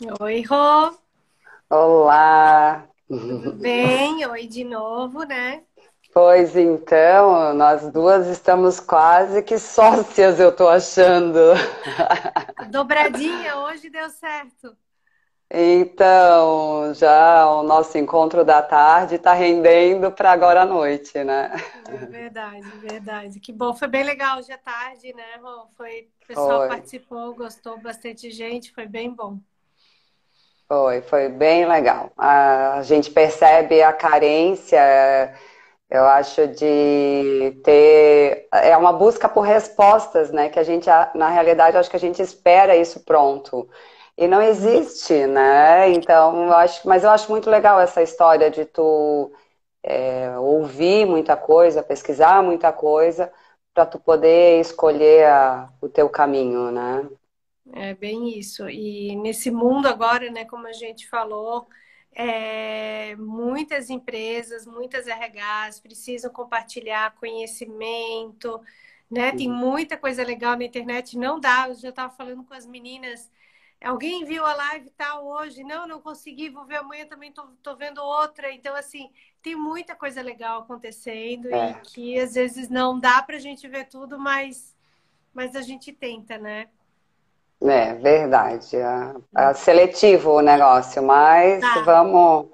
Oi, Rô. Olá. Tudo bem? Oi de novo, né? Pois então, nós duas estamos quase que sócias, eu tô achando. Dobradinha hoje deu certo. Então, já o nosso encontro da tarde está rendendo para agora à noite, né? É verdade, verdade. Que bom, foi bem legal hoje à tarde, né, Rô? Foi, o pessoal foi. participou, gostou bastante gente, foi bem bom. Foi, foi bem legal. A gente percebe a carência eu acho de ter é uma busca por respostas, né? Que a gente na realidade acho que a gente espera isso pronto e não existe, né? Então eu acho, mas eu acho muito legal essa história de tu é, ouvir muita coisa, pesquisar muita coisa para tu poder escolher a, o teu caminho, né? É bem isso. E nesse mundo agora, né? Como a gente falou é, muitas empresas, muitas RHs precisam compartilhar conhecimento, né? Tem uhum. muita coisa legal na internet, não dá. Eu já estava falando com as meninas. Alguém viu a live tal hoje? Não, não consegui, vou ver amanhã também, tô, tô vendo outra. Então, assim, tem muita coisa legal acontecendo é. e que às vezes não dá para a gente ver tudo, mas, mas a gente tenta, né? É, verdade. É, é seletivo o negócio, mas tá. vamos.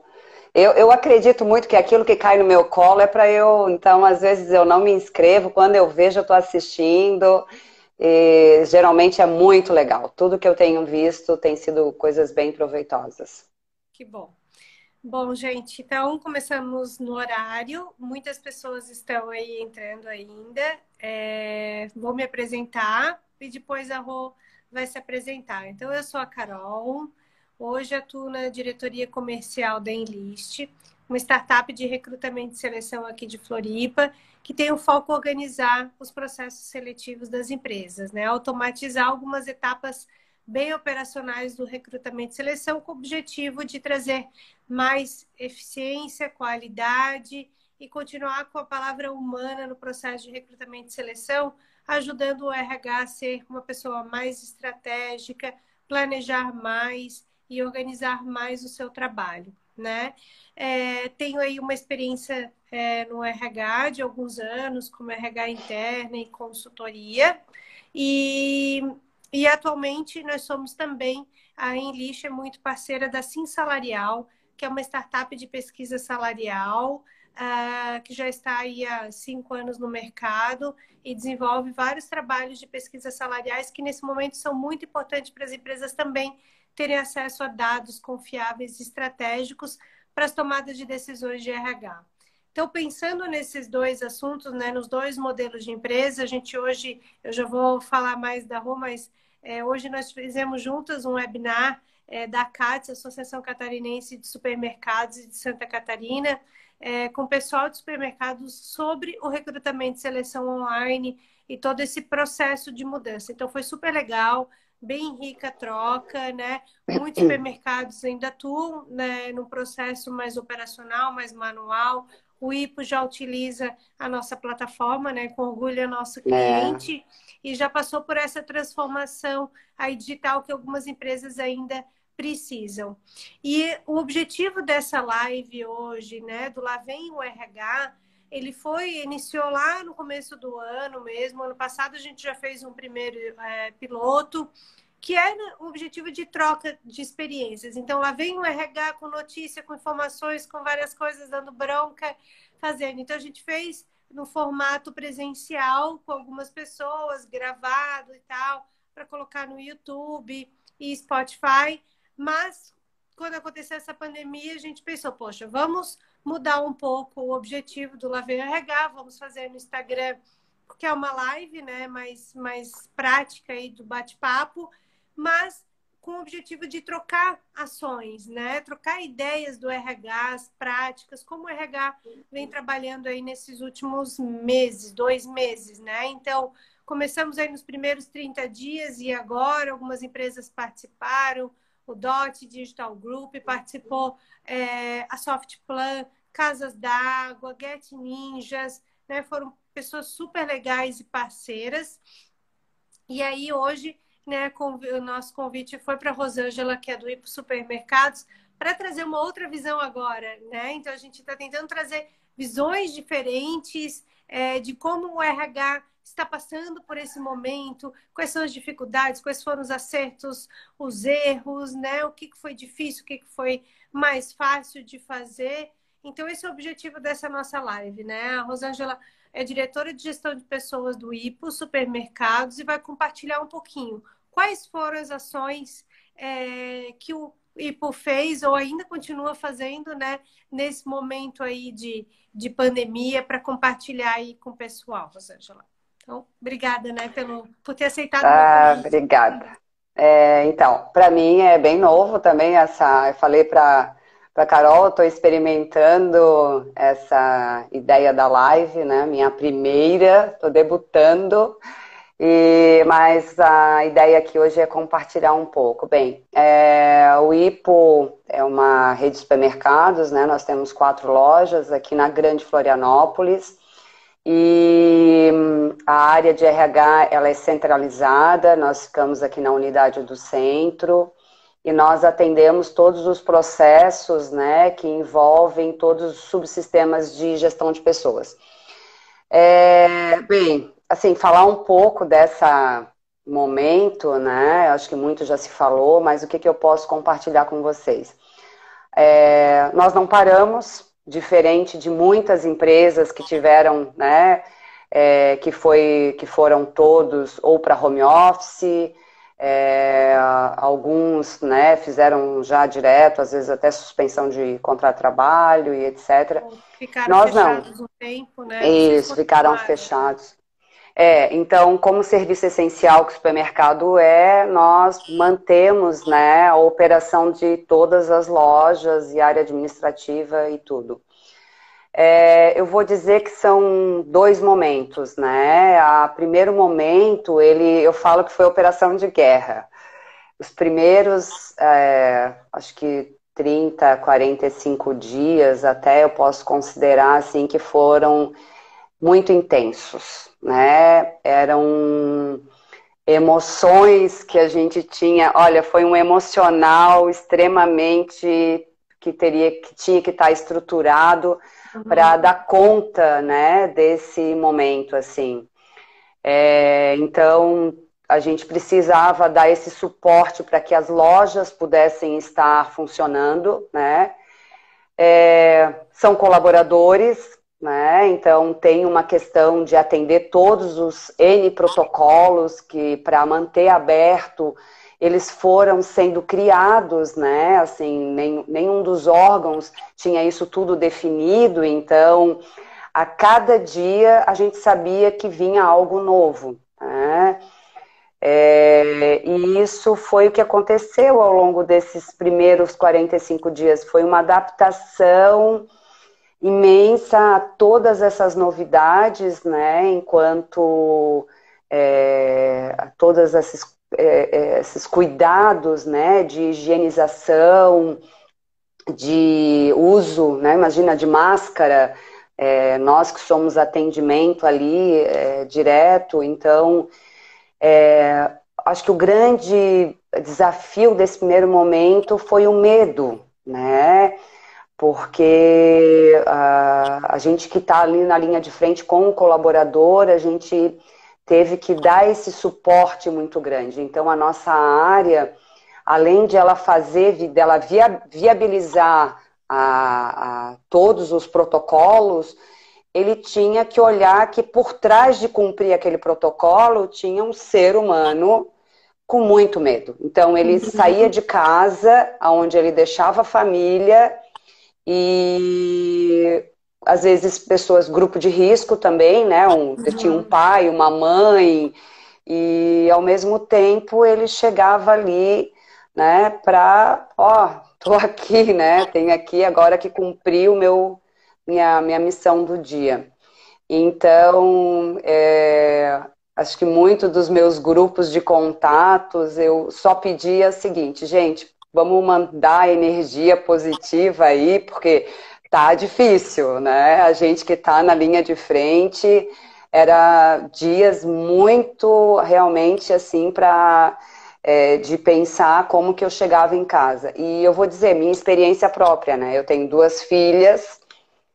Eu, eu acredito muito que aquilo que cai no meu colo é para eu. Então, às vezes eu não me inscrevo, quando eu vejo, eu estou assistindo. E, geralmente é muito legal. Tudo que eu tenho visto tem sido coisas bem proveitosas. Que bom. Bom, gente, então começamos no horário. Muitas pessoas estão aí entrando ainda. É... Vou me apresentar e depois a Rô vai se apresentar. Então, eu sou a Carol, hoje atuo na diretoria comercial da Enlist, uma startup de recrutamento e seleção aqui de Floripa, que tem o foco organizar os processos seletivos das empresas, né? automatizar algumas etapas bem operacionais do recrutamento e seleção com o objetivo de trazer mais eficiência, qualidade e continuar com a palavra humana no processo de recrutamento e seleção, ajudando o RH a ser uma pessoa mais estratégica, planejar mais e organizar mais o seu trabalho, né? É, tenho aí uma experiência é, no RH de alguns anos, como RH interna e consultoria, e, e atualmente nós somos também, a Enlist é muito parceira da Sim Salarial, que é uma startup de pesquisa salarial, uh, que já está aí há cinco anos no mercado e desenvolve vários trabalhos de pesquisa salariais que nesse momento são muito importantes para as empresas também terem acesso a dados confiáveis e estratégicos para as tomadas de decisões de RH. Então, pensando nesses dois assuntos, né, nos dois modelos de empresa, a gente hoje, eu já vou falar mais da Rô, mas é, hoje nós fizemos juntas um webinar é, da CATS, Associação Catarinense de Supermercados de Santa Catarina, é, com o pessoal de supermercados sobre o recrutamento e seleção online e todo esse processo de mudança. Então foi super legal, bem rica a troca, né? Muitos supermercados ainda atuam né, no processo mais operacional, mais manual. O IPO já utiliza a nossa plataforma, né? Com orgulho é nosso cliente é. e já passou por essa transformação aí digital que algumas empresas ainda precisam. E o objetivo dessa live hoje, né, do Lá Vem o RH, ele foi, iniciou lá no começo do ano mesmo. Ano passado a gente já fez um primeiro é, piloto, que é o objetivo de troca de experiências. Então lá vem o RH com notícia, com informações, com várias coisas, dando bronca, fazendo. Então a gente fez no formato presencial, com algumas pessoas, gravado e tal, para colocar no YouTube e Spotify. Mas quando aconteceu essa pandemia, a gente pensou, poxa, vamos mudar um pouco o objetivo do Lavei RH, vamos fazer no Instagram, que é uma live, né, mais, mais prática aí do bate-papo, mas com o objetivo de trocar ações, né? Trocar ideias do RH, as práticas, como o RH vem trabalhando aí nesses últimos meses, dois meses, né? Então, começamos aí nos primeiros 30 dias e agora algumas empresas participaram, o DOT Digital Group, participou é, a Softplan, Casas d'Água, Get Ninjas, né? Foram pessoas super legais e parceiras. E aí hoje né, o nosso convite foi para Rosângela, que é do Ipo Supermercados, para trazer uma outra visão agora, né? Então a gente está tentando trazer visões diferentes é, de como o RH está passando por esse momento, quais são as dificuldades, quais foram os acertos, os erros, né? O que foi difícil, o que foi mais fácil de fazer. Então, esse é o objetivo dessa nossa live, né? A Rosângela é diretora de gestão de pessoas do IPO Supermercados e vai compartilhar um pouquinho quais foram as ações é, que o IPO fez ou ainda continua fazendo, né, nesse momento aí de, de pandemia para compartilhar aí com o pessoal, Rosângela. Então, obrigada, né, pelo, por ter aceitado. Ah, obrigada. É, então, para mim é bem novo também essa. Eu falei para para Carol, estou experimentando essa ideia da live, né? Minha primeira, estou debutando. E, mas a ideia aqui hoje é compartilhar um pouco. Bem, é, o IPO é uma rede de supermercados, né? Nós temos quatro lojas aqui na Grande Florianópolis. E hum, a área de RH ela é centralizada, nós ficamos aqui na unidade do centro e nós atendemos todos os processos né, que envolvem todos os subsistemas de gestão de pessoas. É, bem, assim, falar um pouco dessa momento, né? Acho que muito já se falou, mas o que, que eu posso compartilhar com vocês? É, nós não paramos, diferente de muitas empresas que tiveram, né, é, que, foi, que foram todos ou para home office, é, alguns né, fizeram já direto, às vezes até suspensão de contrato de trabalho e etc. Ficaram Nós fechados não. um tempo, né? Isso, ficaram fechados. É, então, como serviço essencial que o supermercado é, nós mantemos né, a operação de todas as lojas e área administrativa e tudo. É, eu vou dizer que são dois momentos, né? A primeiro momento, ele, eu falo que foi operação de guerra. Os primeiros, é, acho que 30, 45 dias, até eu posso considerar assim que foram muito intensos, né? Eram emoções que a gente tinha. Olha, foi um emocional extremamente que teria que tinha que estar estruturado uhum. para dar conta, né, desse momento assim. É, então a gente precisava dar esse suporte para que as lojas pudessem estar funcionando, né? É, são colaboradores né? Então tem uma questão de atender todos os N protocolos que para manter aberto eles foram sendo criados, né? Assim, nem, nenhum dos órgãos tinha isso tudo definido, então a cada dia a gente sabia que vinha algo novo, né? É, e isso foi o que aconteceu ao longo desses primeiros 45 dias, foi uma adaptação imensa a todas essas novidades, né, enquanto é, todos esses, é, é, esses cuidados, né, de higienização, de uso, né, imagina, de máscara, é, nós que somos atendimento ali é, direto, então, é, acho que o grande desafio desse primeiro momento foi o medo, né, porque a, a gente que está ali na linha de frente com o colaborador, a gente teve que dar esse suporte muito grande. Então, a nossa área, além de ela fazer, dela via, viabilizar a, a todos os protocolos, ele tinha que olhar que por trás de cumprir aquele protocolo tinha um ser humano com muito medo. Então ele uhum. saía de casa, onde ele deixava a família e às vezes pessoas, grupo de risco também, né? Um, uhum. Tinha um pai, uma mãe, e ao mesmo tempo ele chegava ali, né, para, ó, tô aqui, né? Tenho aqui agora que cumprir o meu, minha, minha missão do dia. Então, é, acho que muito dos meus grupos de contatos eu só pedia o seguinte, gente, vamos mandar energia positiva aí, porque tá difícil, né? A gente que tá na linha de frente, era dias muito realmente assim para é, de pensar como que eu chegava em casa. E eu vou dizer, minha experiência própria, né? Eu tenho duas filhas,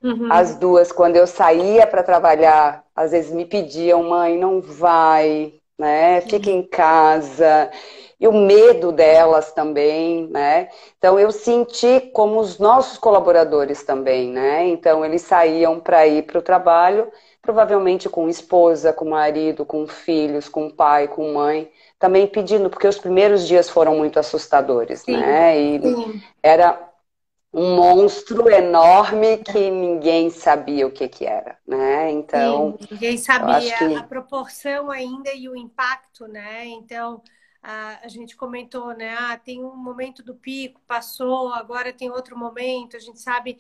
uhum. as duas, quando eu saía para trabalhar, às vezes me pediam, mãe, não vai, né? Fica em casa. E o medo delas também, né? Então eu senti como os nossos colaboradores também, né? Então eles saíam para ir para o trabalho, provavelmente com esposa, com marido, com filhos, com pai, com mãe também pedindo, porque os primeiros dias foram muito assustadores, sim, né? E sim. era um monstro enorme que ninguém sabia o que que era, né? Então, sim, ninguém sabia que... a proporção ainda e o impacto, né? Então, a, a gente comentou, né? Ah, tem um momento do pico, passou, agora tem outro momento. A gente sabe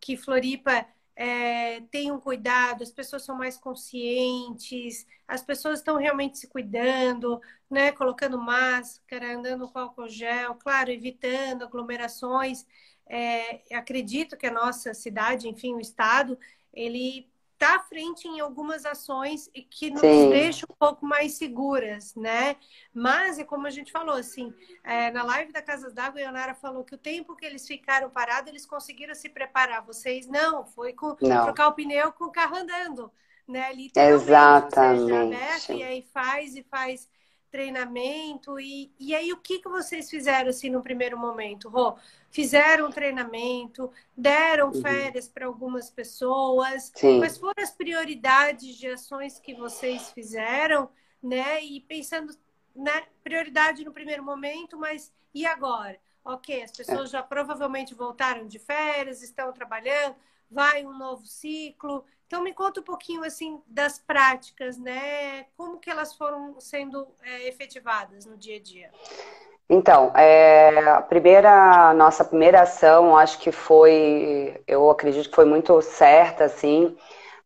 que Floripa é, tenham cuidado, as pessoas são mais conscientes, as pessoas estão realmente se cuidando, né? Colocando máscara, andando com álcool gel, claro, evitando aglomerações. É, acredito que a nossa cidade, enfim, o estado, ele está à frente em algumas ações e que nos Sim. deixam um pouco mais seguras, né? Mas é como a gente falou, assim, é, na live da Casas d'Água, a Ionara falou que o tempo que eles ficaram parados, eles conseguiram se preparar. Vocês não, foi com não. trocar o pneu com o carro andando, né? Literalmente. Exatamente. Seja, aberto, e aí faz e faz treinamento. E, e aí, o que, que vocês fizeram assim no primeiro momento, Rô? Fizeram treinamento, deram uhum. férias para algumas pessoas. Sim. Quais foram as prioridades de ações que vocês fizeram, né? E pensando na né, prioridade no primeiro momento, mas e agora? Ok, as pessoas já provavelmente voltaram de férias, estão trabalhando, vai um novo ciclo. Então me conta um pouquinho assim das práticas, né? Como que elas foram sendo é, efetivadas no dia a dia? Então, é, a primeira, nossa primeira ação, acho que foi, eu acredito que foi muito certa, assim.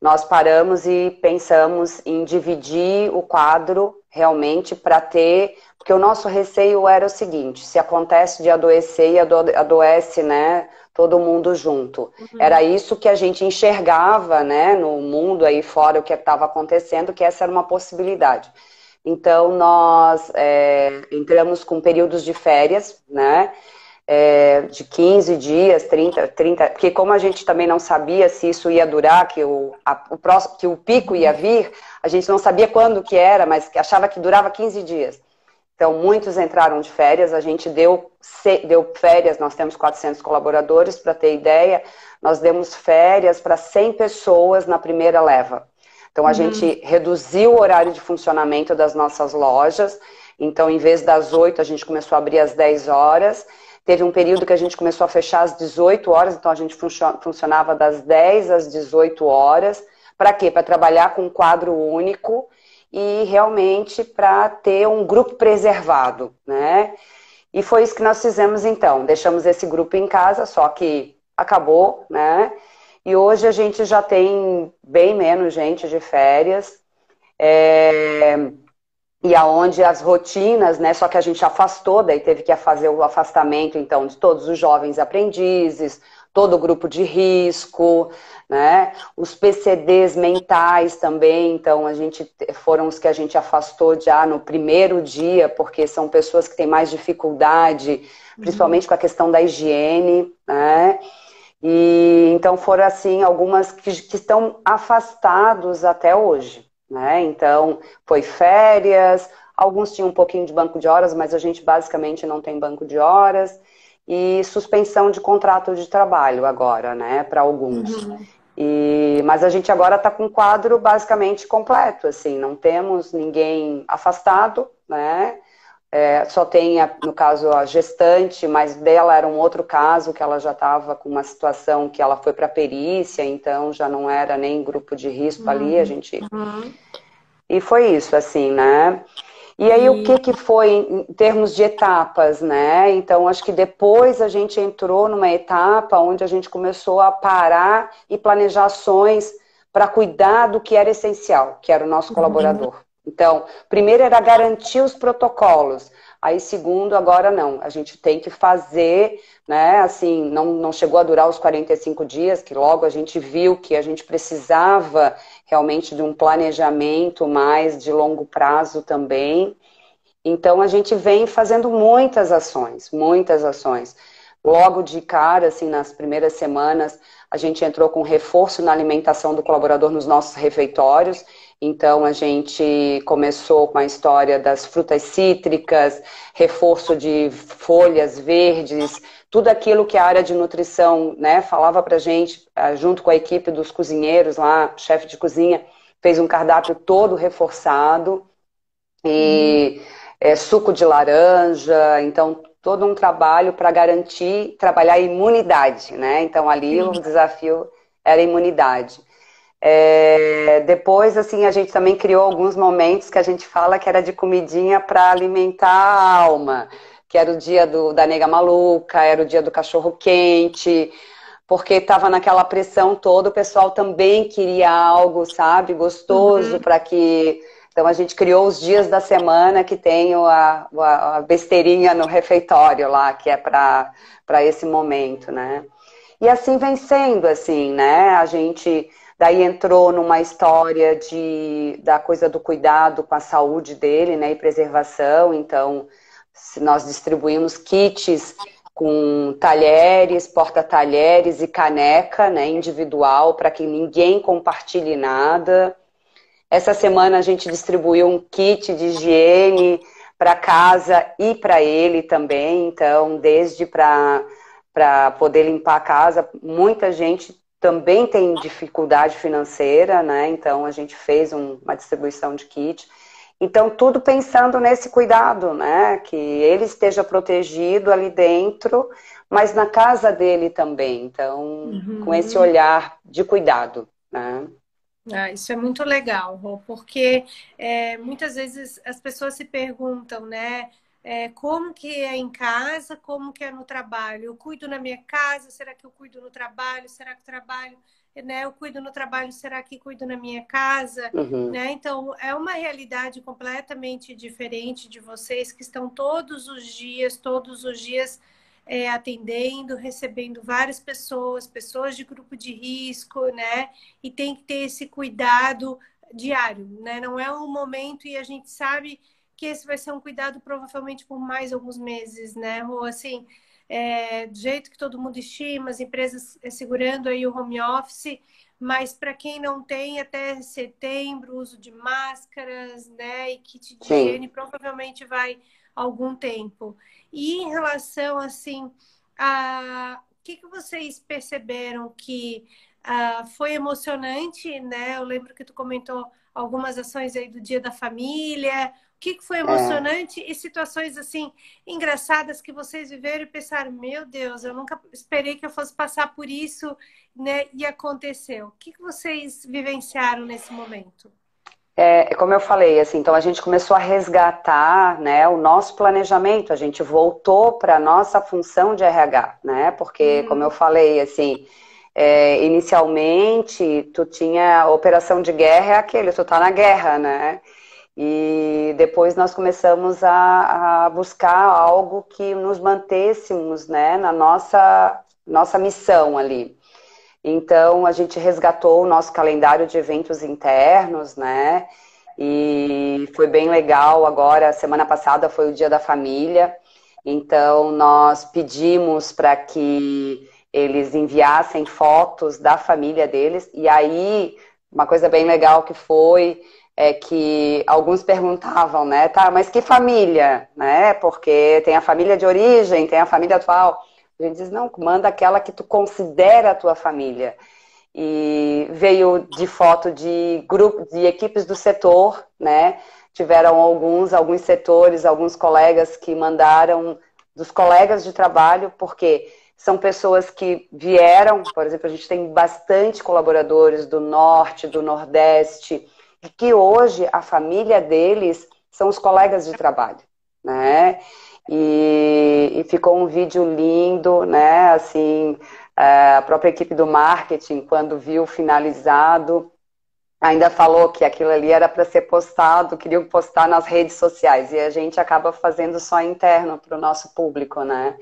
Nós paramos e pensamos em dividir o quadro realmente para ter, porque o nosso receio era o seguinte: se acontece de adoecer e adoece, né, todo mundo junto. Uhum. Era isso que a gente enxergava, né, no mundo aí fora, o que estava acontecendo, que essa era uma possibilidade. Então, nós é, entramos com períodos de férias, né, é, de 15 dias, 30, 30, porque como a gente também não sabia se isso ia durar, que o, a, o, próximo, que o pico ia vir, a gente não sabia quando que era, mas achava que durava 15 dias. Então, muitos entraram de férias, a gente deu, deu férias, nós temos 400 colaboradores, para ter ideia, nós demos férias para 100 pessoas na primeira leva. Então, a uhum. gente reduziu o horário de funcionamento das nossas lojas, então, em vez das 8, a gente começou a abrir às 10 horas, Teve um período que a gente começou a fechar às 18 horas, então a gente funcionava das 10 às 18 horas. Para quê? Para trabalhar com um quadro único e realmente para ter um grupo preservado, né? E foi isso que nós fizemos então. Deixamos esse grupo em casa, só que acabou, né? E hoje a gente já tem bem menos gente de férias. É... E aonde as rotinas, né? Só que a gente afastou, daí teve que fazer o afastamento, então, de todos os jovens aprendizes, todo o grupo de risco, né? Os PCDs mentais também, então a gente foram os que a gente afastou já no primeiro dia, porque são pessoas que têm mais dificuldade, principalmente uhum. com a questão da higiene, né? E então foram assim algumas que, que estão afastados até hoje, né? Então foi férias, alguns tinham um pouquinho de banco de horas, mas a gente basicamente não tem banco de horas e suspensão de contrato de trabalho agora, né, para alguns. Uhum. E, mas a gente agora está com um quadro basicamente completo, assim, não temos ninguém afastado, né? É, só tem, a, no caso, a gestante, mas dela era um outro caso que ela já estava com uma situação que ela foi para perícia, então já não era nem grupo de risco uhum. ali, a gente. Uhum. E foi isso, assim, né? E aí, o que, que foi em termos de etapas, né? Então, acho que depois a gente entrou numa etapa onde a gente começou a parar e planejar ações para cuidar do que era essencial, que era o nosso uhum. colaborador. Então, primeiro era garantir os protocolos. Aí, segundo, agora não. A gente tem que fazer, né? Assim, não, não chegou a durar os 45 dias, que logo a gente viu que a gente precisava realmente de um planejamento mais de longo prazo também. Então a gente vem fazendo muitas ações, muitas ações. Logo de cara, assim, nas primeiras semanas, a gente entrou com reforço na alimentação do colaborador nos nossos refeitórios. Então a gente começou com a história das frutas cítricas, reforço de folhas verdes, tudo aquilo que a área de nutrição né, falava para gente, ah, junto com a equipe dos cozinheiros lá, chefe de cozinha, fez um cardápio todo reforçado e é, suco de laranja, então todo um trabalho para garantir trabalhar a imunidade, né? Então ali o desafio era a imunidade. É, depois, assim, a gente também criou alguns momentos que a gente fala que era de comidinha para alimentar a alma, que era o dia do, da nega maluca, era o dia do cachorro quente, porque estava naquela pressão toda, o pessoal também queria algo, sabe, gostoso uhum. para que. Então a gente criou os dias da semana que tem a, a, besteirinha no refeitório lá, que é para esse momento, né? E assim vem sendo, assim, né? A gente Daí entrou numa história de, da coisa do cuidado com a saúde dele, né, e preservação. Então, nós distribuímos kits com talheres, porta-talheres e caneca, né, individual, para que ninguém compartilhe nada. Essa semana a gente distribuiu um kit de higiene para casa e para ele também. Então, desde para para poder limpar a casa, muita gente também tem dificuldade financeira, né? Então a gente fez um, uma distribuição de kit. Então tudo pensando nesse cuidado, né? Que ele esteja protegido ali dentro, mas na casa dele também. Então uhum. com esse olhar de cuidado, né? Ah, isso é muito legal, Rô, porque é, muitas vezes as pessoas se perguntam, né? é, como que é em casa, como que é no trabalho. Eu cuido na minha casa, será que eu cuido no trabalho? Será que trabalho, né? Eu cuido no trabalho, será que cuido na minha casa? Uhum. Né? Então, é uma realidade completamente diferente de vocês que estão todos os dias, todos os dias é, atendendo, recebendo várias pessoas, pessoas de grupo de risco, né? E tem que ter esse cuidado diário, né? Não é um momento e a gente sabe que esse vai ser um cuidado provavelmente por mais alguns meses, né? Ou assim, é, do jeito que todo mundo estima, as empresas segurando aí o home office, mas para quem não tem, até setembro, uso de máscaras, né? E kit de higiene provavelmente vai algum tempo. E em relação, assim, a o que, que vocês perceberam que uh, foi emocionante, né? Eu lembro que tu comentou algumas ações aí do Dia da Família, o que foi emocionante é. e situações assim engraçadas que vocês viveram e pensaram, meu Deus, eu nunca esperei que eu fosse passar por isso, né? E aconteceu. O que vocês vivenciaram nesse momento? É, como eu falei, assim, então a gente começou a resgatar, né, o nosso planejamento, a gente voltou para a nossa função de RH, né? Porque, hum. como eu falei, assim, é, inicialmente tu tinha operação de guerra é aquele, tu tá na guerra, né? E depois nós começamos a, a, buscar algo que nos mantêssemos né, na nossa, nossa missão ali. Então a gente resgatou o nosso calendário de eventos internos, né? E foi bem legal. Agora, semana passada foi o Dia da Família. Então nós pedimos para que eles enviassem fotos da família deles. E aí, uma coisa bem legal que foi é que alguns perguntavam, né, tá, mas que família, né? Porque tem a família de origem, tem a família atual. Gente diz, não, manda aquela que tu considera a tua família. E veio de foto de grupo, de equipes do setor, né? Tiveram alguns, alguns setores, alguns colegas que mandaram dos colegas de trabalho, porque são pessoas que vieram, por exemplo, a gente tem bastante colaboradores do norte, do nordeste, de que hoje a família deles são os colegas de trabalho, né? E, e ficou um vídeo lindo, né? Assim, é, a própria equipe do marketing, quando viu finalizado, ainda falou que aquilo ali era para ser postado, queriam postar nas redes sociais, e a gente acaba fazendo só interno para o nosso público, né?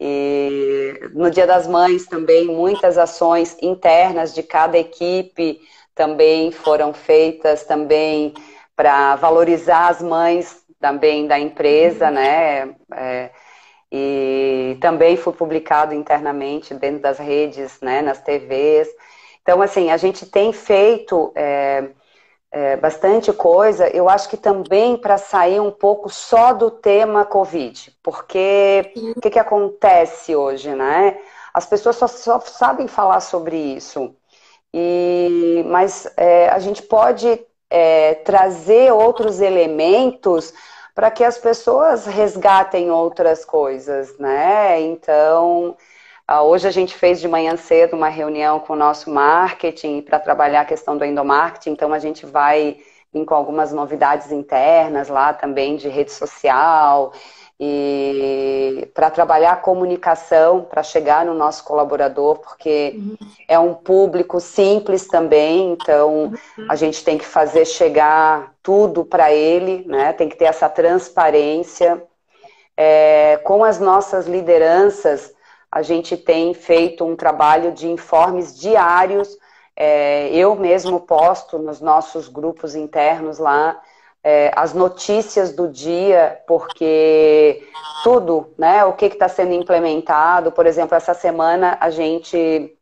E no Dia das Mães também, muitas ações internas de cada equipe, também foram feitas também para valorizar as mães também da empresa, né? É, e também foi publicado internamente dentro das redes, né, nas TVs. Então, assim, a gente tem feito é, é, bastante coisa, eu acho que também para sair um pouco só do tema Covid, porque o que, que acontece hoje, né? As pessoas só, só sabem falar sobre isso, e, mas é, a gente pode é, trazer outros elementos para que as pessoas resgatem outras coisas, né? Então, ah, hoje a gente fez de manhã cedo uma reunião com o nosso marketing para trabalhar a questão do endomarketing, então a gente vai vir com algumas novidades internas lá também de rede social e para trabalhar a comunicação, para chegar no nosso colaborador, porque uhum. é um público simples também, então uhum. a gente tem que fazer chegar tudo para ele, né? Tem que ter essa transparência. É, com as nossas lideranças, a gente tem feito um trabalho de informes diários. É, eu mesmo posto nos nossos grupos internos lá é, as notícias do dia, porque tudo, né? O que está sendo implementado. Por exemplo, essa semana a gente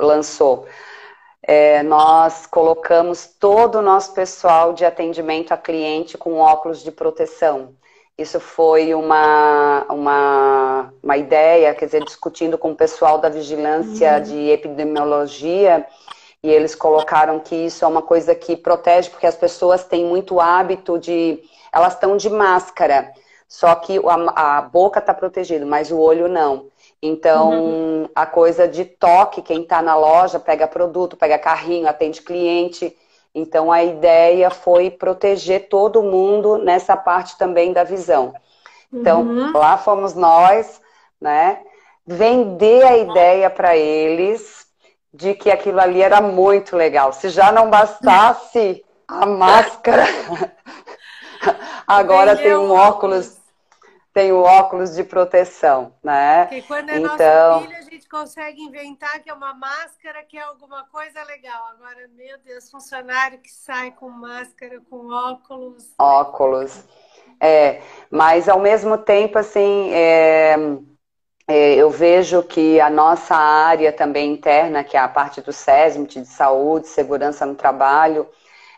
lançou. É, nós colocamos todo o nosso pessoal de atendimento a cliente com óculos de proteção. Isso foi uma, uma, uma ideia, quer dizer, discutindo com o pessoal da vigilância uhum. de epidemiologia, e eles colocaram que isso é uma coisa que protege, porque as pessoas têm muito hábito de. Elas estão de máscara, só que a, a boca está protegida, mas o olho não. Então, uhum. a coisa de toque, quem está na loja pega produto, pega carrinho, atende cliente. Então, a ideia foi proteger todo mundo nessa parte também da visão. Então, uhum. lá fomos nós, né? Vender a ideia para eles, de que aquilo ali era muito legal. Se já não bastasse a máscara, agora tem um óculos, tem o um óculos de proteção, né? Porque quando é então... nosso filho, a gente consegue inventar que é uma máscara, que é alguma coisa legal. Agora, meu Deus, funcionário que sai com máscara, com óculos. Óculos. É, mas ao mesmo tempo, assim, é, eu vejo que a nossa área também interna, que é a parte do SESMIT, de saúde, segurança no trabalho,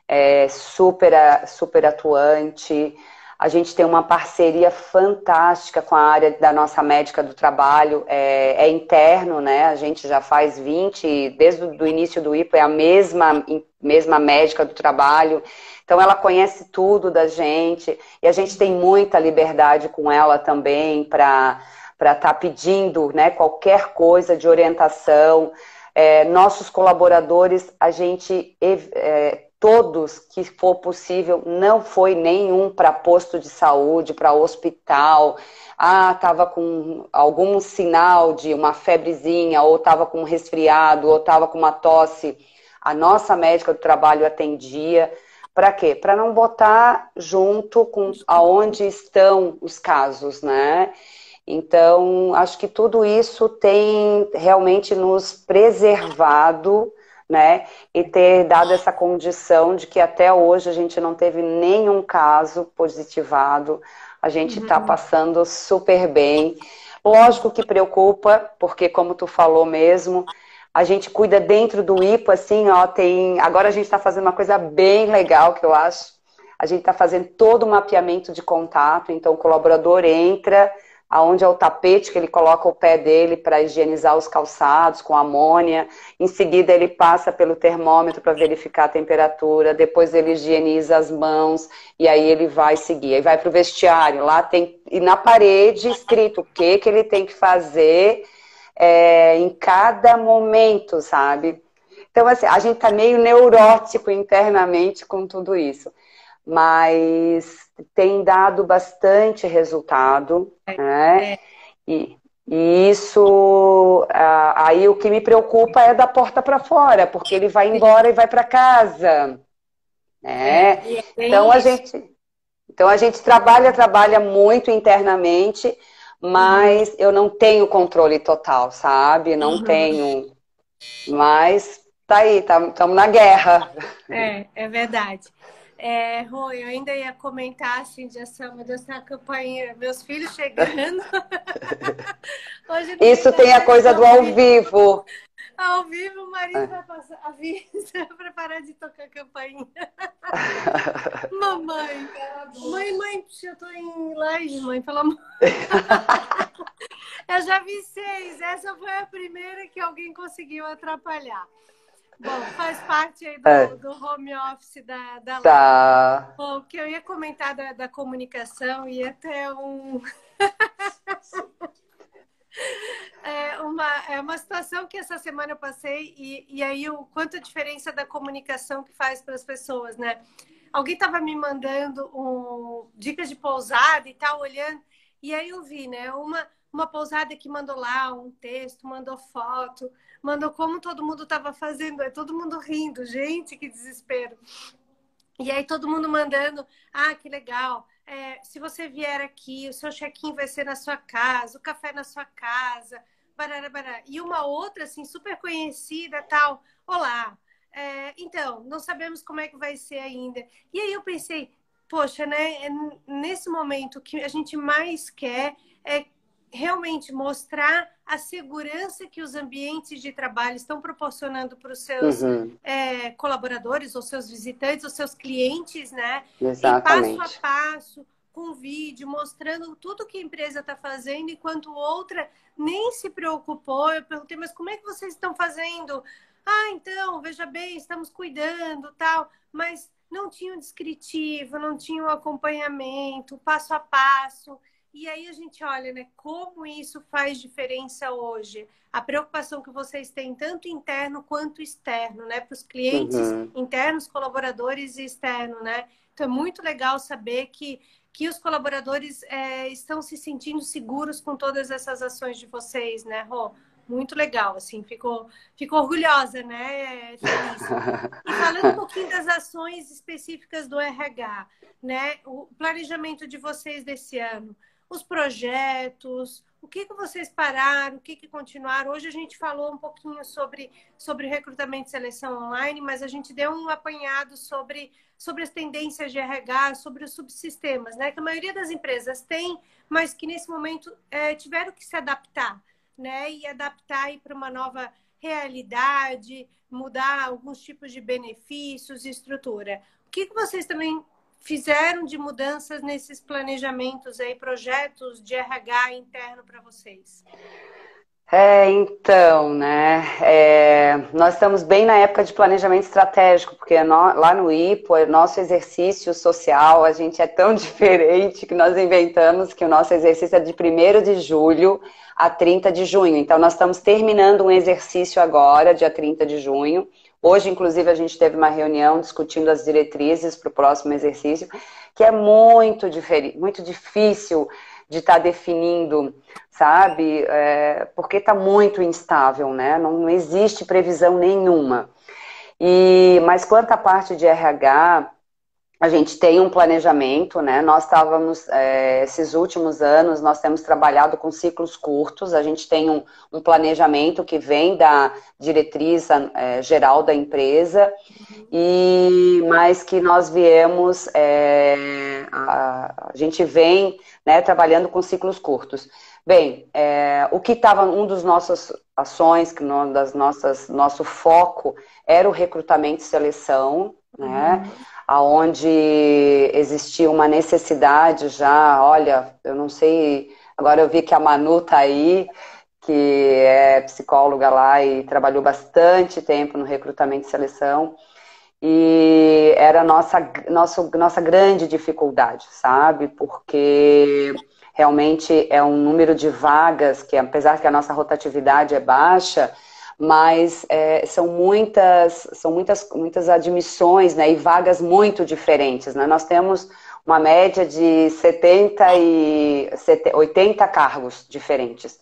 é super, super atuante. A gente tem uma parceria fantástica com a área da nossa médica do trabalho, é, é interno, né? A gente já faz 20, desde o início do IPO, é a mesma, mesma médica do trabalho. Então ela conhece tudo da gente e a gente tem muita liberdade com ela também para para estar tá pedindo né, qualquer coisa de orientação. É, nossos colaboradores, a gente, é, todos que for possível, não foi nenhum para posto de saúde, para hospital. Ah, estava com algum sinal de uma febrezinha, ou estava com um resfriado, ou estava com uma tosse. A nossa médica do trabalho atendia. Para quê? Para não botar junto com aonde estão os casos, né? Então, acho que tudo isso tem realmente nos preservado, né? E ter dado essa condição de que até hoje a gente não teve nenhum caso positivado. A gente está uhum. passando super bem. Lógico que preocupa, porque como tu falou mesmo, a gente cuida dentro do IPA, assim, ó, tem. Agora a gente está fazendo uma coisa bem legal que eu acho. A gente está fazendo todo o mapeamento de contato, então o colaborador entra aonde é o tapete que ele coloca o pé dele para higienizar os calçados com amônia. Em seguida, ele passa pelo termômetro para verificar a temperatura. Depois, ele higieniza as mãos e aí ele vai seguir. Aí vai para o vestiário. Lá tem e na parede escrito o que que ele tem que fazer é, em cada momento, sabe? Então, assim, a gente tá meio neurótico internamente com tudo isso mas tem dado bastante resultado, é, né? É. E, e, isso, aí o que me preocupa é da porta para fora, porque ele vai embora e vai para casa, né? É, então a gente, então a gente trabalha, trabalha muito internamente, mas uhum. eu não tenho controle total, sabe? Não uhum. tenho, mas tá aí, estamos tá, na guerra. É, é verdade. É, Rô, eu ainda ia comentar assim de ação, meu Deus, tem a campainha, meus filhos chegando. Isso tem a coisa do ao vivo. Ao vivo, o marido é. vai passar, avisa para parar de tocar a campainha. Mamãe, mãe, mãe, eu tô em live, mãe, pelo amor. eu já vi seis, essa foi a primeira que alguém conseguiu atrapalhar. Bom, faz parte aí do, é. do home office da, da tá. Bom, o que eu ia comentar da, da comunicação e até um. é, uma, é uma situação que essa semana eu passei e, e aí o quanto a diferença da comunicação que faz para as pessoas, né? Alguém estava me mandando um, dicas de pousada e tal, olhando, e aí eu vi, né? Uma, uma pousada que mandou lá um texto, mandou foto, mandou como todo mundo estava fazendo, é todo mundo rindo, gente, que desespero. E aí todo mundo mandando, ah, que legal. É, se você vier aqui, o seu check-in vai ser na sua casa, o café na sua casa, barará, barará. E uma outra, assim, super conhecida, tal. Olá, é, então, não sabemos como é que vai ser ainda. E aí eu pensei, poxa, né? É nesse momento que a gente mais quer é realmente mostrar a segurança que os ambientes de trabalho estão proporcionando para os seus uhum. é, colaboradores, ou seus visitantes, ou seus clientes, né? Exatamente. E passo a passo, com vídeo, mostrando tudo que a empresa está fazendo, enquanto outra nem se preocupou. Eu perguntei, mas como é que vocês estão fazendo? Ah, então, veja bem, estamos cuidando, tal, mas não tinha um descritivo, não tinha um acompanhamento, passo a passo. E aí a gente olha, né, como isso faz diferença hoje. A preocupação que vocês têm, tanto interno quanto externo, né, para os clientes uhum. internos, colaboradores e externo, né? Então é muito legal saber que, que os colaboradores é, estão se sentindo seguros com todas essas ações de vocês, né, Rô? Muito legal, assim, ficou, ficou orgulhosa, né? E falando um pouquinho das ações específicas do RH, né? O planejamento de vocês desse ano os projetos, o que, que vocês pararam, o que, que continuaram. Hoje a gente falou um pouquinho sobre, sobre recrutamento e seleção online, mas a gente deu um apanhado sobre, sobre as tendências de RH, sobre os subsistemas, né? Que a maioria das empresas tem, mas que nesse momento é, tiveram que se adaptar, né? E adaptar para uma nova realidade, mudar alguns tipos de benefícios e estrutura. O que, que vocês também fizeram de mudanças nesses planejamentos aí, projetos de RH interno para vocês? É, então, né, é, nós estamos bem na época de planejamento estratégico, porque no, lá no IPO, é nosso exercício social, a gente é tão diferente que nós inventamos que o nosso exercício é de 1 de julho a 30 de junho. Então, nós estamos terminando um exercício agora, dia 30 de junho, Hoje, inclusive, a gente teve uma reunião discutindo as diretrizes para o próximo exercício, que é muito, muito difícil de estar tá definindo, sabe? É, porque está muito instável, né? Não, não existe previsão nenhuma. E, mas quanto à parte de RH, a gente tem um planejamento, né? Nós estávamos, é, esses últimos anos, nós temos trabalhado com ciclos curtos, a gente tem um, um planejamento que vem da diretriz é, geral da empresa, e mas que nós viemos, é, a, a, gente vem né, trabalhando com ciclos curtos. Bem, é, o que estava um dos nossas ações, que uma das nossas nosso foco era o recrutamento e seleção, né? Uhum aonde existia uma necessidade já, olha, eu não sei, agora eu vi que a Manu tá aí, que é psicóloga lá e trabalhou bastante tempo no recrutamento e seleção, e era nossa, nossa, nossa grande dificuldade, sabe? Porque realmente é um número de vagas que, apesar que a nossa rotatividade é baixa, mas é, são muitas, são muitas, muitas admissões né, e vagas muito diferentes. Né? Nós temos uma média de 70 e 80 cargos diferentes.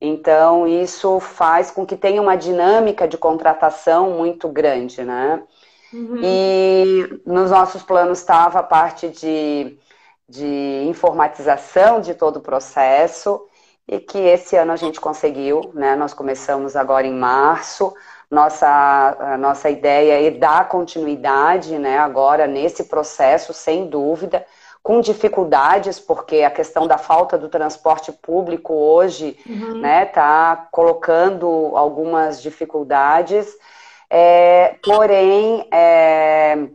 Então, isso faz com que tenha uma dinâmica de contratação muito grande, né? Uhum. E nos nossos planos estava a parte de, de informatização de todo o processo, e que esse ano a gente conseguiu, né? Nós começamos agora em março, nossa, nossa ideia é dar continuidade, né, agora nesse processo, sem dúvida, com dificuldades, porque a questão da falta do transporte público hoje, uhum. né, tá colocando algumas dificuldades, é, porém, é,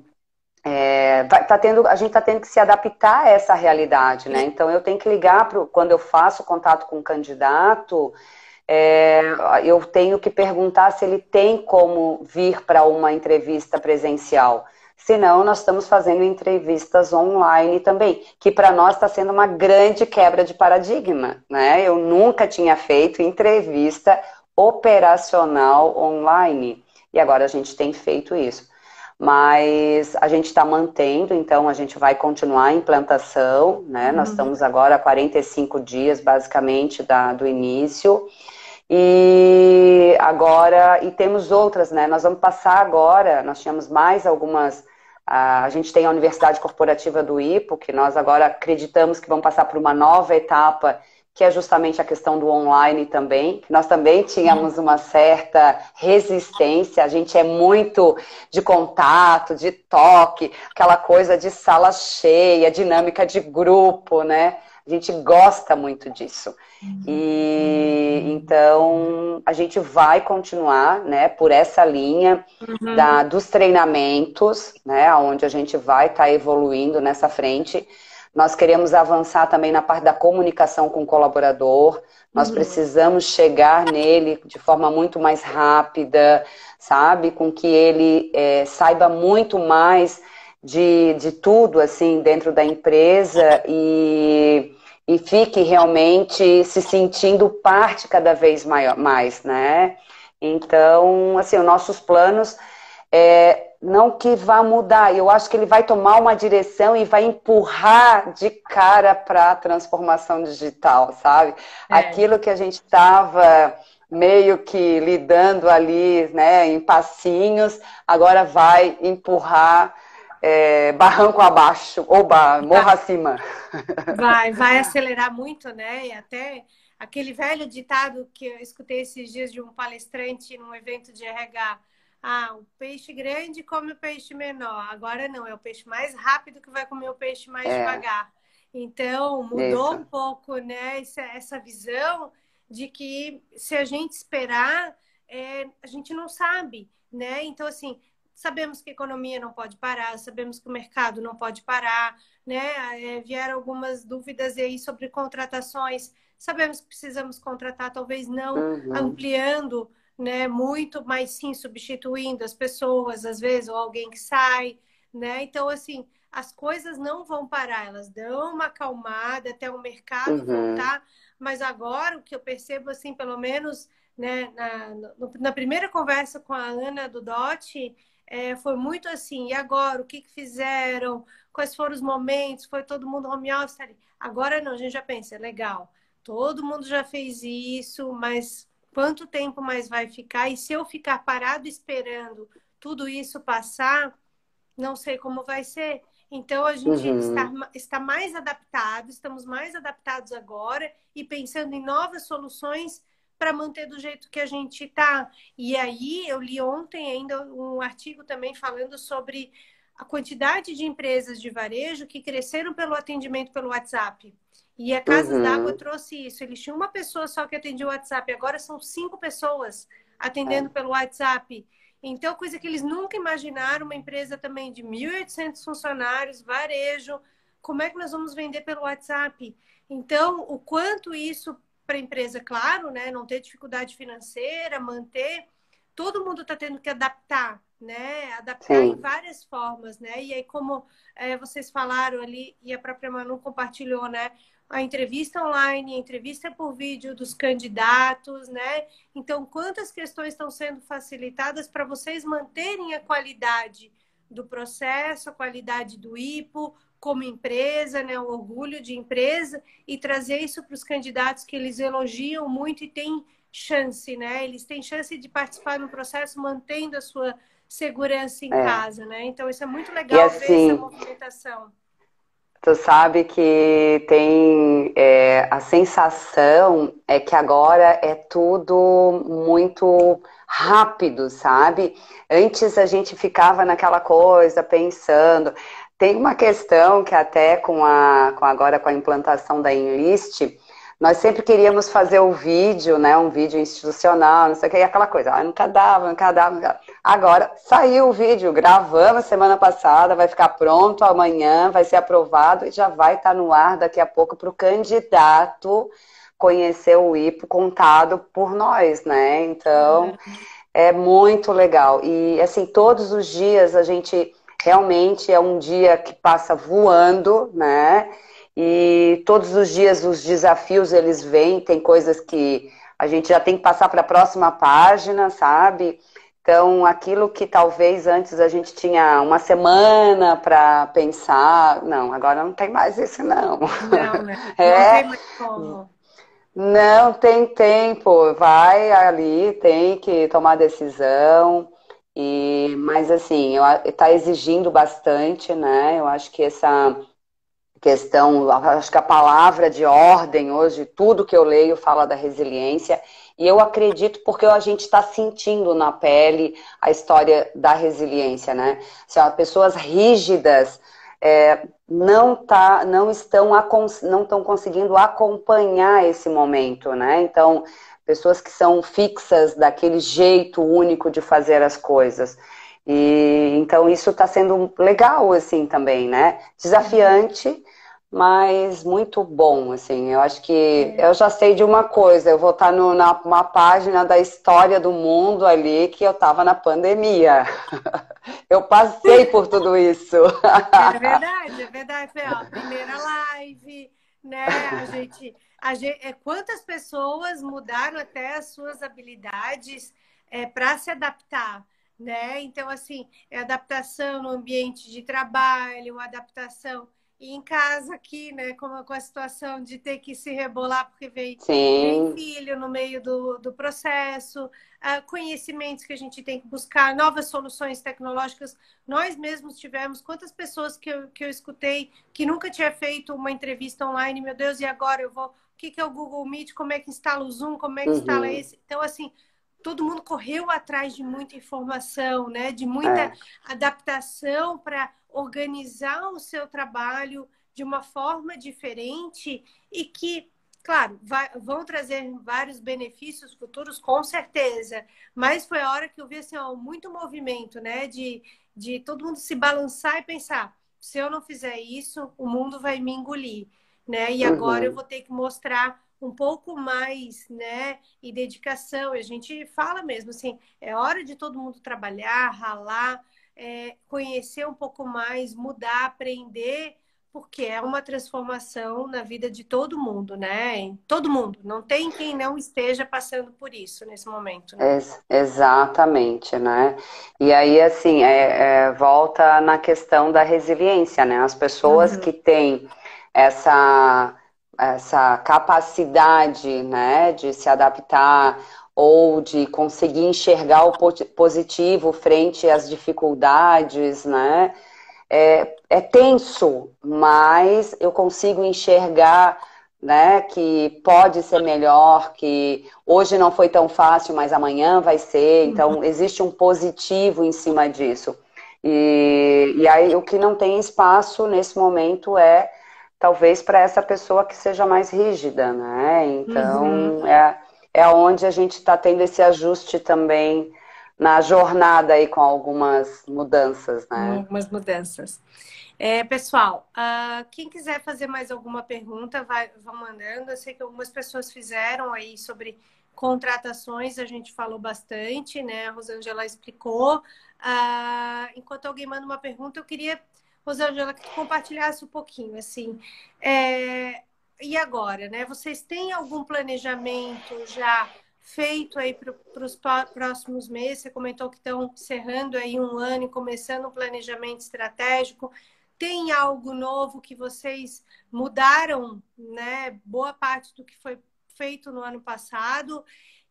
é, tá tendo, a gente está tendo que se adaptar a essa realidade, né? Então eu tenho que ligar pro, quando eu faço contato com o um candidato, é, eu tenho que perguntar se ele tem como vir para uma entrevista presencial. Senão, nós estamos fazendo entrevistas online também, que para nós está sendo uma grande quebra de paradigma. Né? Eu nunca tinha feito entrevista operacional online. E agora a gente tem feito isso. Mas a gente está mantendo, então a gente vai continuar a implantação, né? Uhum. Nós estamos agora a 45 dias, basicamente, da, do início. E agora, e temos outras, né? Nós vamos passar agora, nós tínhamos mais algumas. A gente tem a Universidade Corporativa do IPO, que nós agora acreditamos que vão passar por uma nova etapa, que é justamente a questão do online também. Nós também tínhamos uma certa resistência, a gente é muito de contato, de toque, aquela coisa de sala cheia, dinâmica de grupo, né? A gente gosta muito disso. E então a gente vai continuar, né, por essa linha uhum. da, dos treinamentos, né, onde a gente vai estar tá evoluindo nessa frente. Nós queremos avançar também na parte da comunicação com o colaborador. Nós uhum. precisamos chegar nele de forma muito mais rápida, sabe? Com que ele é, saiba muito mais de, de tudo, assim, dentro da empresa e e fique realmente se sentindo parte cada vez maior, mais, né? Então, assim, os nossos planos é, não que vá mudar, eu acho que ele vai tomar uma direção e vai empurrar de cara para a transformação digital, sabe? É. Aquilo que a gente estava meio que lidando ali, né, em passinhos, agora vai empurrar é, barranco abaixo, ou morro acima. Vai, vai acelerar muito, né? E até aquele velho ditado que eu escutei esses dias de um palestrante num evento de RH. Ah, o peixe grande come o peixe menor. Agora não, é o peixe mais rápido que vai comer o peixe mais é. devagar. Então, mudou Isso. um pouco, né, essa, essa visão de que se a gente esperar, é, a gente não sabe, né? Então, assim, sabemos que a economia não pode parar, sabemos que o mercado não pode parar, né? É, vieram algumas dúvidas aí sobre contratações. Sabemos que precisamos contratar, talvez não uhum. ampliando, né? Muito, mas sim substituindo as pessoas, às vezes, ou alguém que sai, né? Então, assim, as coisas não vão parar, elas dão uma acalmada até o mercado uhum. voltar. Mas agora o que eu percebo, assim, pelo menos né, na, na primeira conversa com a Ana do DOT, é, foi muito assim, e agora, o que, que fizeram? Quais foram os momentos? Foi todo mundo home office ali? Agora não, a gente já pensa, legal, todo mundo já fez isso, mas quanto tempo mais vai ficar? E se eu ficar parado esperando tudo isso passar, não sei como vai ser. Então a gente uhum. está, está mais adaptado, estamos mais adaptados agora e pensando em novas soluções para manter do jeito que a gente está. E aí eu li ontem ainda um artigo também falando sobre a quantidade de empresas de varejo que cresceram pelo atendimento pelo WhatsApp. E a Casas uhum. d'Água trouxe isso. Eles tinham uma pessoa só que atendia o WhatsApp, agora são cinco pessoas atendendo é. pelo WhatsApp. Então, coisa que eles nunca imaginaram, uma empresa também de 1.800 funcionários, varejo, como é que nós vamos vender pelo WhatsApp? Então, o quanto isso para a empresa, claro, né? Não ter dificuldade financeira, manter. Todo mundo está tendo que adaptar, né? Adaptar Sim. em várias formas, né? E aí, como é, vocês falaram ali, e a própria Manu compartilhou, né? A entrevista online, a entrevista por vídeo dos candidatos, né? Então, quantas questões estão sendo facilitadas para vocês manterem a qualidade do processo, a qualidade do IPO, como empresa, né, o orgulho de empresa e trazer isso para os candidatos que eles elogiam muito e têm chance, né? Eles têm chance de participar no processo mantendo a sua segurança em é. casa, né? Então isso é muito legal assim, ver essa movimentação. Tu sabe que tem é, a sensação é que agora é tudo muito rápido, sabe? Antes a gente ficava naquela coisa, pensando. Tem uma questão que até com a com agora com a implantação da Enlist, nós sempre queríamos fazer o vídeo, né? Um vídeo institucional, não sei o que, aquela coisa. Ah, nunca dava, nunca dava, nunca dava. Agora saiu o vídeo, gravamos semana passada, vai ficar pronto amanhã, vai ser aprovado e já vai estar no ar daqui a pouco para o candidato conhecer o IPO contado por nós, né? Então, é muito legal. E, assim, todos os dias a gente realmente é um dia que passa voando, né? E todos os dias os desafios eles vêm, tem coisas que a gente já tem que passar para a próxima página, sabe? Então, aquilo que talvez antes a gente tinha uma semana para pensar, não, agora não tem mais isso, não. Não, né? É, não tem mais como. Não tem tempo, vai ali, tem que tomar decisão. E, mas assim, está exigindo bastante, né? Eu acho que essa questão, acho que a palavra de ordem hoje, tudo que eu leio fala da resiliência. E eu acredito porque a gente está sentindo na pele a história da resiliência, né? Se pessoas rígidas é, não, tá, não, estão não estão conseguindo acompanhar esse momento, né? Então, pessoas que são fixas daquele jeito único de fazer as coisas. E então isso está sendo legal assim também, né? Desafiante, mas muito bom, assim. Eu acho que é. eu já sei de uma coisa. Eu vou estar no, na uma página da história do mundo ali que eu estava na pandemia. eu passei por tudo isso. é verdade, é verdade. Foi a primeira live, né? A gente, a gente, é, quantas pessoas mudaram até as suas habilidades é, para se adaptar? Né? Então, assim, é adaptação no ambiente de trabalho, adaptação e em casa aqui, né, com, com a situação de ter que se rebolar porque veio, veio filho no meio do, do processo, uh, conhecimentos que a gente tem que buscar, novas soluções tecnológicas. Nós mesmos tivemos, quantas pessoas que eu, que eu escutei que nunca tinha feito uma entrevista online, meu Deus, e agora eu vou, o que, que é o Google Meet, como é que instala o Zoom, como é que uhum. instala esse? Então, assim, todo mundo correu atrás de muita informação, né? De muita é. adaptação para organizar o seu trabalho de uma forma diferente e que, claro, vai, vão trazer vários benefícios futuros, com certeza. Mas foi a hora que eu vi assim, ó, muito movimento, né? De, de todo mundo se balançar e pensar: se eu não fizer isso, o mundo vai me engolir, né? E agora uhum. eu vou ter que mostrar um pouco mais, né, e dedicação. A gente fala mesmo assim, é hora de todo mundo trabalhar, ralar, é, conhecer um pouco mais, mudar, aprender, porque é uma transformação na vida de todo mundo, né? Todo mundo. Não tem quem não esteja passando por isso nesse momento. Né? Ex exatamente, né? E aí, assim, é, é, volta na questão da resiliência, né? As pessoas uhum. que têm essa, essa capacidade, né, de se adaptar ou de conseguir enxergar o positivo frente às dificuldades, né? É, é tenso, mas eu consigo enxergar né, que pode ser melhor, que hoje não foi tão fácil, mas amanhã vai ser. Então, uhum. existe um positivo em cima disso. E, e aí, o que não tem espaço nesse momento é, talvez, para essa pessoa que seja mais rígida, né? Então, uhum. é, é onde a gente está tendo esse ajuste também na jornada aí com algumas mudanças, né? Algumas mudanças. É, pessoal, uh, quem quiser fazer mais alguma pergunta, vai, vão mandando. Eu sei que algumas pessoas fizeram aí sobre contratações, a gente falou bastante, né? A Rosângela explicou. Uh, enquanto alguém manda uma pergunta, eu queria, Rosângela, que tu compartilhasse um pouquinho, assim. É, e agora, né? Vocês têm algum planejamento já feito aí para os próximos meses? Você comentou que estão encerrando aí um ano e começando um planejamento estratégico. Tem algo novo que vocês mudaram, né? Boa parte do que foi feito no ano passado.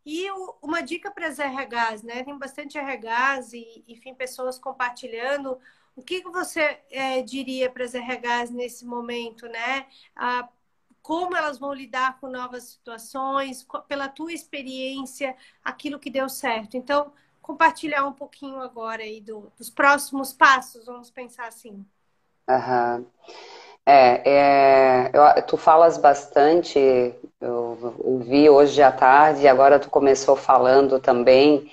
E uma dica para as RHs, né? Tem bastante RHs e, enfim, pessoas compartilhando. O que, que você é, diria para as RHs nesse momento, né? Como elas vão lidar com novas situações, pela tua experiência, aquilo que deu certo. Então, compartilhar um pouquinho agora aí do, dos próximos passos, vamos pensar assim. Uhum. É, é eu, tu falas bastante, eu ouvi hoje à tarde, agora tu começou falando também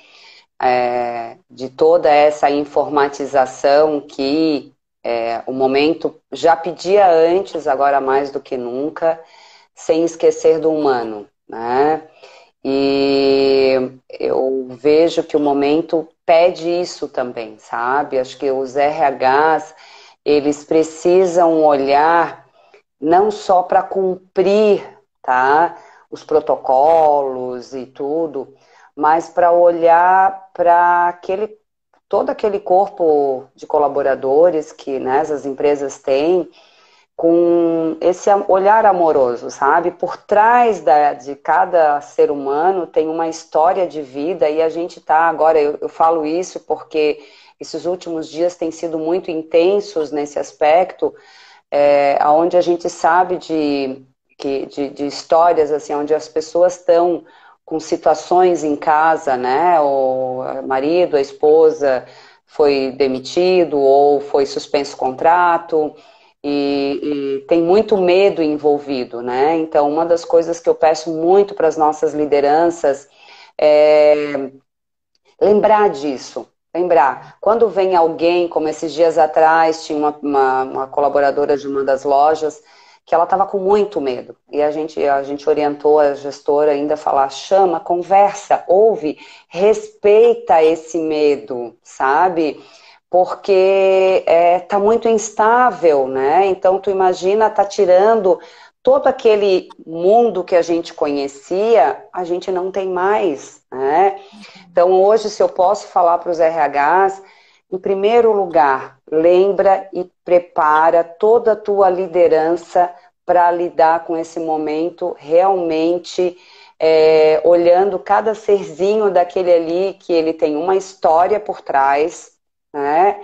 é, de toda essa informatização que é, o momento já pedia antes, agora mais do que nunca, sem esquecer do humano, né? E eu vejo que o momento pede isso também, sabe? Acho que os RHs, eles precisam olhar não só para cumprir, tá? Os protocolos e tudo, mas para olhar para aquele todo aquele corpo de colaboradores que né, as empresas têm com esse olhar amoroso, sabe? Por trás da, de cada ser humano tem uma história de vida e a gente está agora, eu, eu falo isso porque esses últimos dias têm sido muito intensos nesse aspecto, é, onde a gente sabe de, de, de histórias assim, onde as pessoas estão com situações em casa, né? O marido, a esposa foi demitido ou foi suspenso o contrato e, e, tem muito medo envolvido, né? Então, uma das coisas que eu peço muito para as nossas lideranças é lembrar disso. Lembrar, quando vem alguém, como esses dias atrás, tinha uma, uma, uma colaboradora de uma das lojas que ela estava com muito medo. E a gente, a gente orientou a gestora ainda a falar: chama, conversa, ouve, respeita esse medo, sabe? Porque é, tá muito instável, né? Então tu imagina tá tirando todo aquele mundo que a gente conhecia, a gente não tem mais, né? Então hoje, se eu posso falar para os RHs, em primeiro lugar, lembra e prepara toda a tua liderança para lidar com esse momento realmente é, olhando cada serzinho daquele ali que ele tem uma história por trás, né?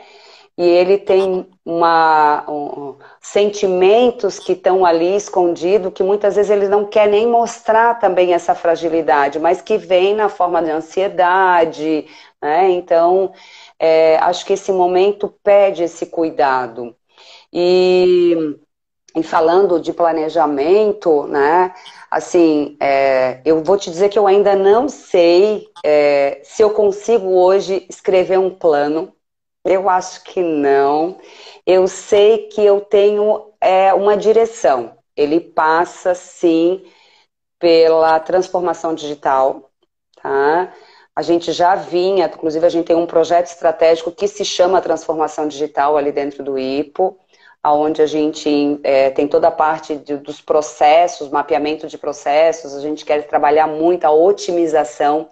E ele tem uma, um, sentimentos que estão ali escondidos, que muitas vezes ele não quer nem mostrar também essa fragilidade, mas que vem na forma de ansiedade, né? Então, é, acho que esse momento pede esse cuidado. E, e falando de planejamento, né? Assim, é, eu vou te dizer que eu ainda não sei é, se eu consigo hoje escrever um plano. Eu acho que não. Eu sei que eu tenho é, uma direção. Ele passa, sim, pela transformação digital, tá? A gente já vinha, inclusive a gente tem um projeto estratégico que se chama Transformação Digital ali dentro do IPO, onde a gente é, tem toda a parte de, dos processos, mapeamento de processos, a gente quer trabalhar muito a otimização,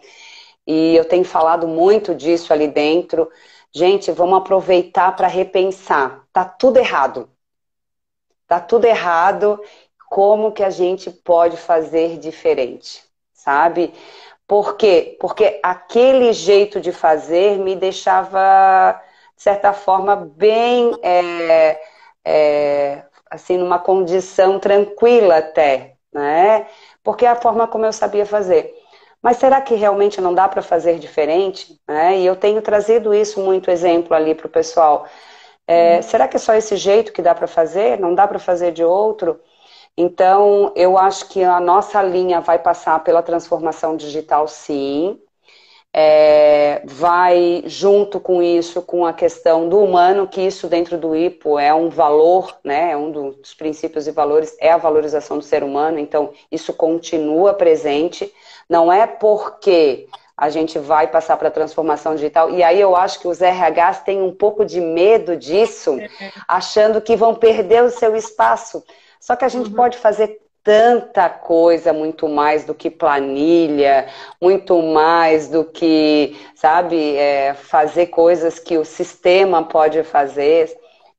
e eu tenho falado muito disso ali dentro. Gente, vamos aproveitar para repensar. Tá tudo errado. Tá tudo errado. Como que a gente pode fazer diferente? Sabe? Por quê? Porque aquele jeito de fazer me deixava, de certa forma, bem, é, é, assim, numa condição tranquila até, né? Porque é a forma como eu sabia fazer. Mas será que realmente não dá para fazer diferente? Né? E eu tenho trazido isso muito exemplo ali para o pessoal. É, hum. Será que é só esse jeito que dá para fazer? Não dá para fazer de outro? Então, eu acho que a nossa linha vai passar pela transformação digital, sim. É, vai junto com isso, com a questão do humano, que isso dentro do IPO é um valor, né? É um dos princípios e valores, é a valorização do ser humano, então isso continua presente. Não é porque a gente vai passar para a transformação digital. E aí eu acho que os RHs têm um pouco de medo disso, é. achando que vão perder o seu espaço. Só que a gente uhum. pode fazer tanta coisa, muito mais do que planilha, muito mais do que, sabe, é, fazer coisas que o sistema pode fazer.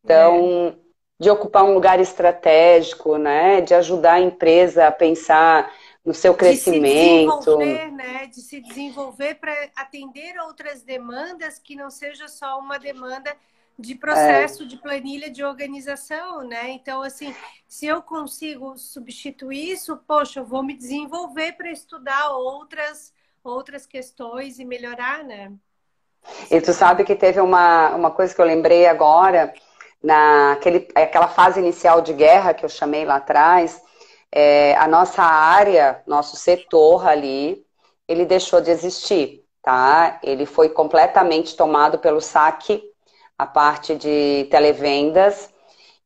Então, é. de ocupar um lugar estratégico, né? De ajudar a empresa a pensar no seu crescimento. De se desenvolver, né? De se desenvolver para atender outras demandas que não seja só uma demanda de processo é. de planilha de organização, né? Então, assim, se eu consigo substituir isso, poxa, eu vou me desenvolver para estudar outras, outras questões e melhorar, né? E tu sabe que teve uma, uma coisa que eu lembrei agora, naquele, aquela fase inicial de guerra que eu chamei lá atrás, é, a nossa área, nosso setor ali, ele deixou de existir, tá? Ele foi completamente tomado pelo saque, a parte de televendas,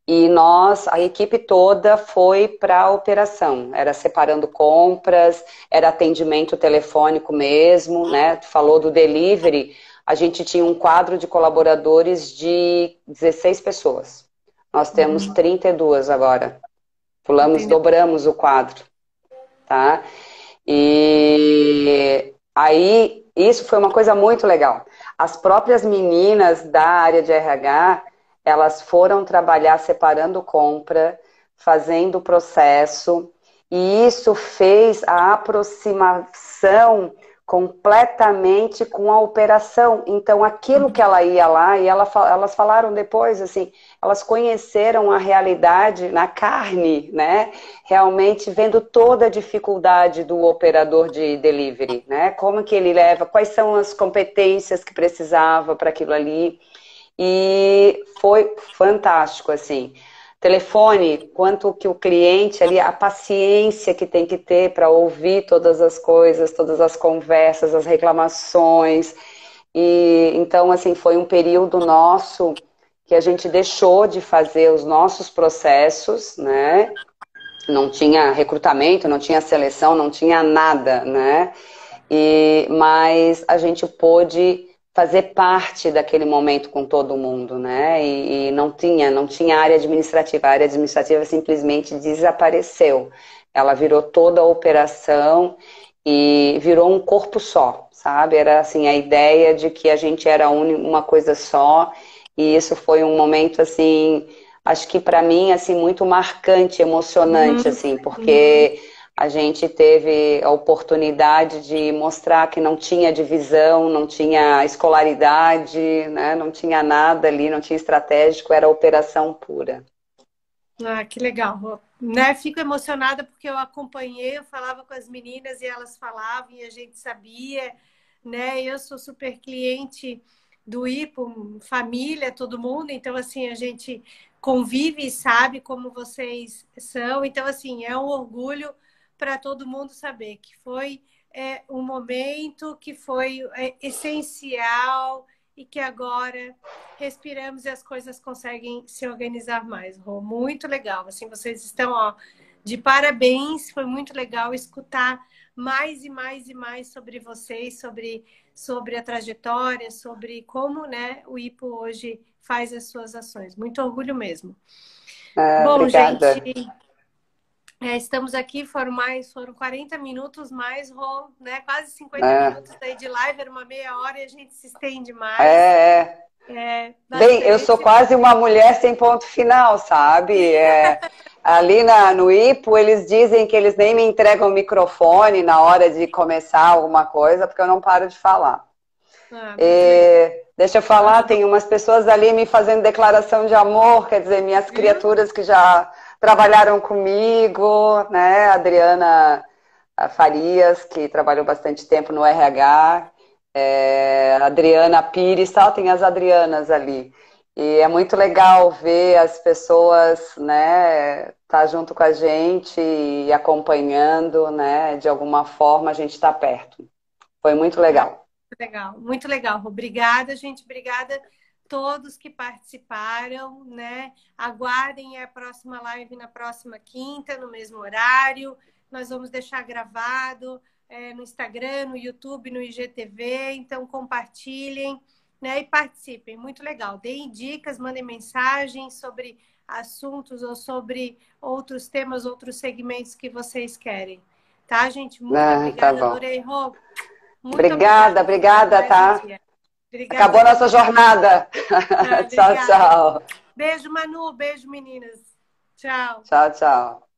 e nós, a equipe toda foi para a operação. Era separando compras, era atendimento telefônico mesmo, né? Tu falou do delivery a gente tinha um quadro de colaboradores de 16 pessoas. Nós temos uhum. 32 agora. Pulamos, Entendi. dobramos o quadro. Tá? E aí, isso foi uma coisa muito legal. As próprias meninas da área de RH, elas foram trabalhar separando compra, fazendo o processo, e isso fez a aproximação completamente com a operação. Então, aquilo que ela ia lá, e ela, elas falaram depois, assim, elas conheceram a realidade na carne, né? Realmente vendo toda a dificuldade do operador de delivery, né? Como que ele leva, quais são as competências que precisava para aquilo ali. E foi fantástico, assim telefone, quanto que o cliente ali, a paciência que tem que ter para ouvir todas as coisas, todas as conversas, as reclamações. E então, assim, foi um período nosso que a gente deixou de fazer os nossos processos, né? Não tinha recrutamento, não tinha seleção, não tinha nada, né? E, mas a gente pôde fazer parte daquele momento com todo mundo, né? E, e, não tinha, não tinha área administrativa. A área administrativa simplesmente desapareceu. Ela virou toda a operação e virou um corpo só, sabe? Era assim a ideia de que a gente era uma coisa só. E isso foi um momento assim, acho que para mim assim muito marcante, emocionante, uhum. assim, porque a gente teve a oportunidade de mostrar que não tinha divisão, não tinha escolaridade, né? não tinha nada ali, não tinha estratégico, era operação pura. Ah, que legal. Né? Fico emocionada porque eu acompanhei, eu falava com as meninas e elas falavam e a gente sabia, né? Eu sou super cliente do IPO, família, todo mundo, então assim, a gente convive e sabe como vocês são, então assim, é um orgulho para todo mundo saber que foi é, um momento que foi é, essencial e que agora respiramos e as coisas conseguem se organizar mais. Rô, muito legal. Assim, vocês estão ó, de parabéns. Foi muito legal escutar mais e mais e mais sobre vocês, sobre, sobre a trajetória, sobre como né, o IPO hoje faz as suas ações. Muito orgulho mesmo. Ah, Bom, obrigada. gente. É, estamos aqui, foram mais, foram 40 minutos mais, Rô, né? Quase 50 é. minutos daí de live, era uma meia hora e a gente se estende mais. É, é. é Bem, eu sou quase uma mulher sem ponto final, sabe? É, ali na, no IPO, eles dizem que eles nem me entregam o microfone na hora de começar alguma coisa, porque eu não paro de falar. Ah, e, deixa eu falar, tem umas pessoas ali me fazendo declaração de amor, quer dizer, minhas criaturas que já trabalharam comigo, né? Adriana Farias, que trabalhou bastante tempo no RH, é, Adriana Pires, tal, tem as Adrianas ali. E é muito legal ver as pessoas, né, tá junto com a gente e acompanhando, né, de alguma forma a gente está perto. Foi muito legal. Legal, muito legal. Obrigada, gente. Obrigada todos que participaram, né? Aguardem a próxima live na próxima quinta, no mesmo horário. Nós vamos deixar gravado é, no Instagram, no YouTube, no IGTV. Então, compartilhem né? e participem. Muito legal. Deem dicas, mandem mensagens sobre assuntos ou sobre outros temas, outros segmentos que vocês querem. Tá, gente? Muito ah, obrigada, tá adorei, Rô. obrigada, obrigada, obrigada tá? Obrigada. Acabou nossa jornada. Ah, tchau, tchau. Beijo, Manu. Beijo, meninas. Tchau. Tchau, tchau.